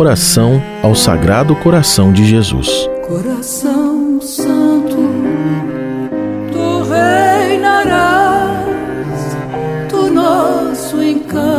Oração ao Sagrado Coração de Jesus. Coração Santo, tu reinarás, tu nosso encanto,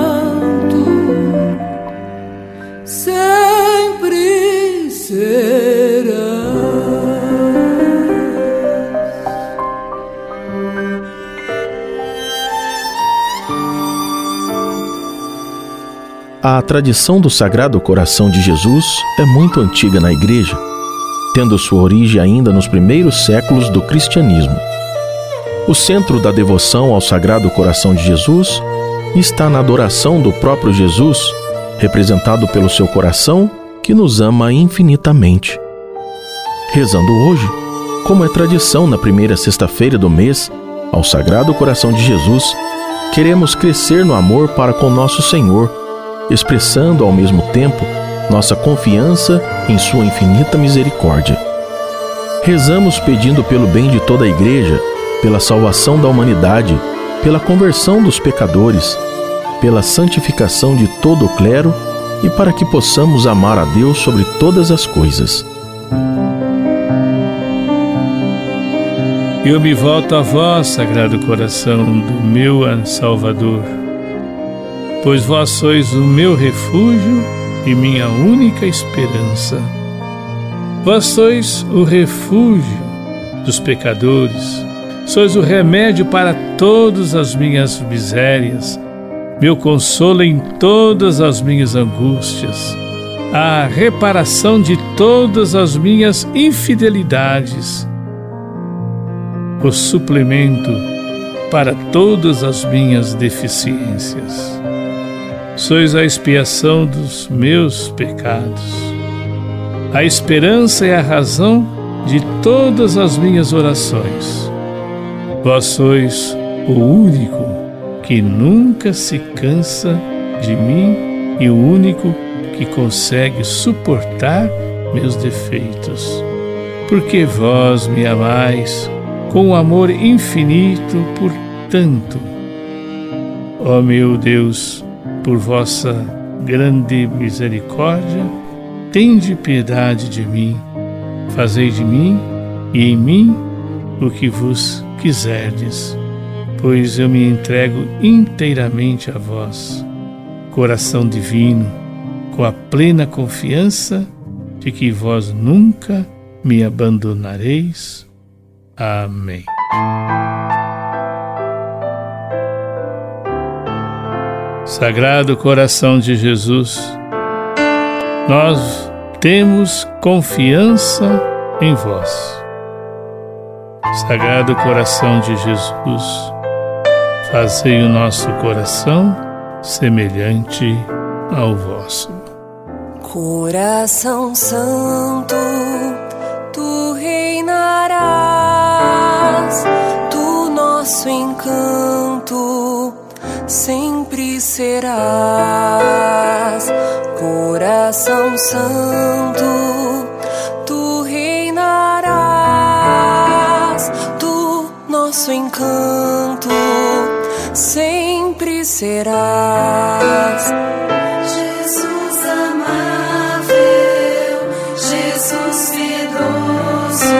A tradição do Sagrado Coração de Jesus é muito antiga na Igreja, tendo sua origem ainda nos primeiros séculos do cristianismo. O centro da devoção ao Sagrado Coração de Jesus está na adoração do próprio Jesus, representado pelo seu coração que nos ama infinitamente. Rezando hoje, como é tradição na primeira sexta-feira do mês, ao Sagrado Coração de Jesus, queremos crescer no amor para com nosso Senhor expressando ao mesmo tempo nossa confiança em Sua infinita misericórdia. Rezamos pedindo pelo bem de toda a Igreja, pela salvação da humanidade, pela conversão dos pecadores, pela santificação de todo o clero e para que possamos amar a Deus sobre todas as coisas. Eu me volto a vós, Sagrado Coração do meu Salvador pois vós sois o meu refúgio e minha única esperança. Vós sois o refúgio dos pecadores, sois o remédio para todas as minhas misérias, meu consolo em todas as minhas angústias, a reparação de todas as minhas infidelidades, o suplemento para todas as minhas deficiências sois a expiação dos meus pecados. A esperança é a razão de todas as minhas orações. Vós sois o único que nunca se cansa de mim e o único que consegue suportar meus defeitos. Porque vós me amais com um amor infinito por tanto. Ó meu Deus, por vossa grande misericórdia, tende piedade de mim, fazei de mim e em mim o que vos quiserdes, pois eu me entrego inteiramente a vós, coração divino, com a plena confiança de que vós nunca me abandonareis. Amém. Sagrado Coração de Jesus, nós temos confiança em vós. Sagrado Coração de Jesus, fazei o nosso coração semelhante ao vosso. Coração Santo, tu reinarás, tu nosso encanto sempre serás, coração santo, tu reinarás, tu nosso encanto sempre serás. Jesus amável, Jesus piedoso,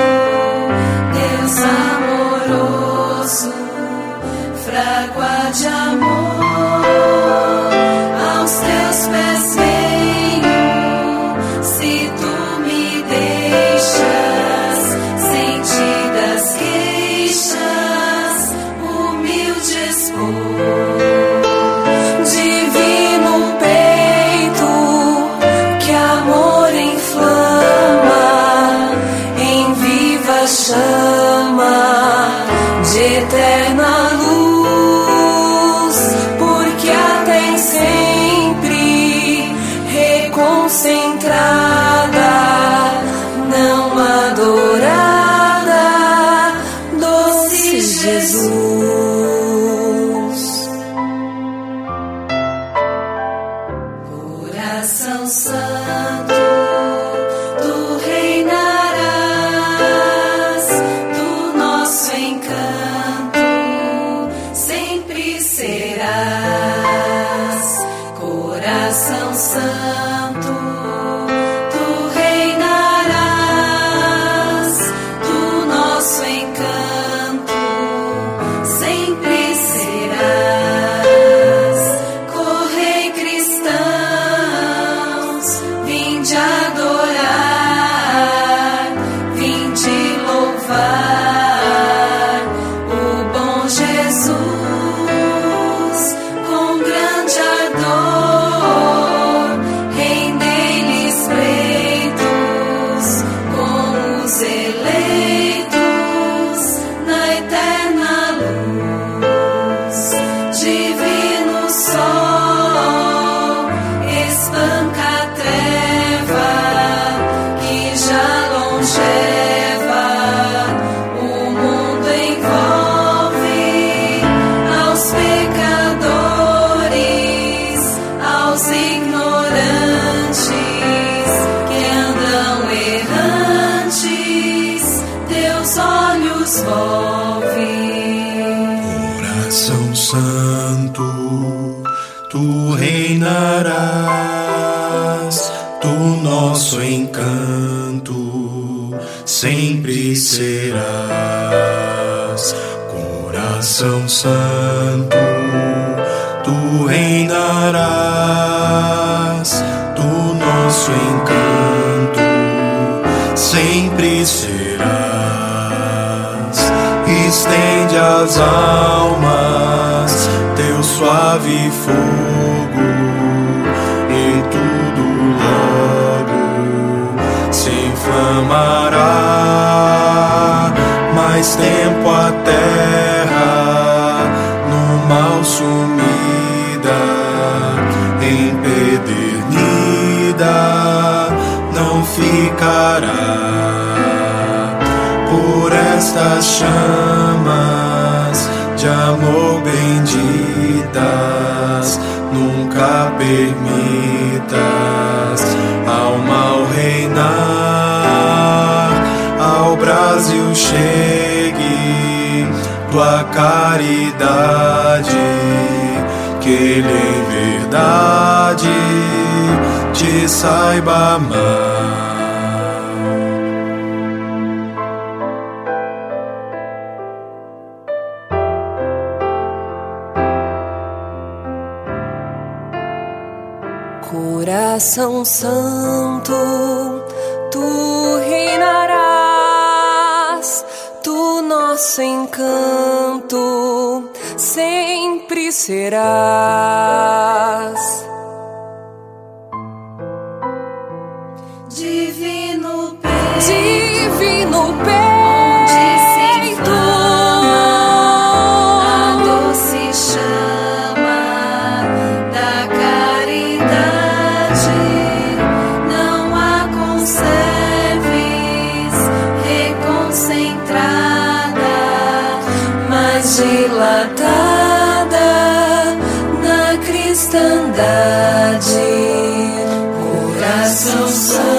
Deus amoroso, frágua de amor. Reconcentrada, tu reinarás, tu nosso encanto sempre serás. Coração Santo, tu reinarás, tu nosso encanto sempre serás estende as almas, teu suave fogo, se inflamará. Mais tempo a terra no mal sumida, empedernida, não ficará por estas chamas de amor benditas. Nunca permitas tua caridade, que ele em verdade te saiba amar. Coração Santo, tu reinarás, nosso encanto sempre serás. Na cristandade, coração santo.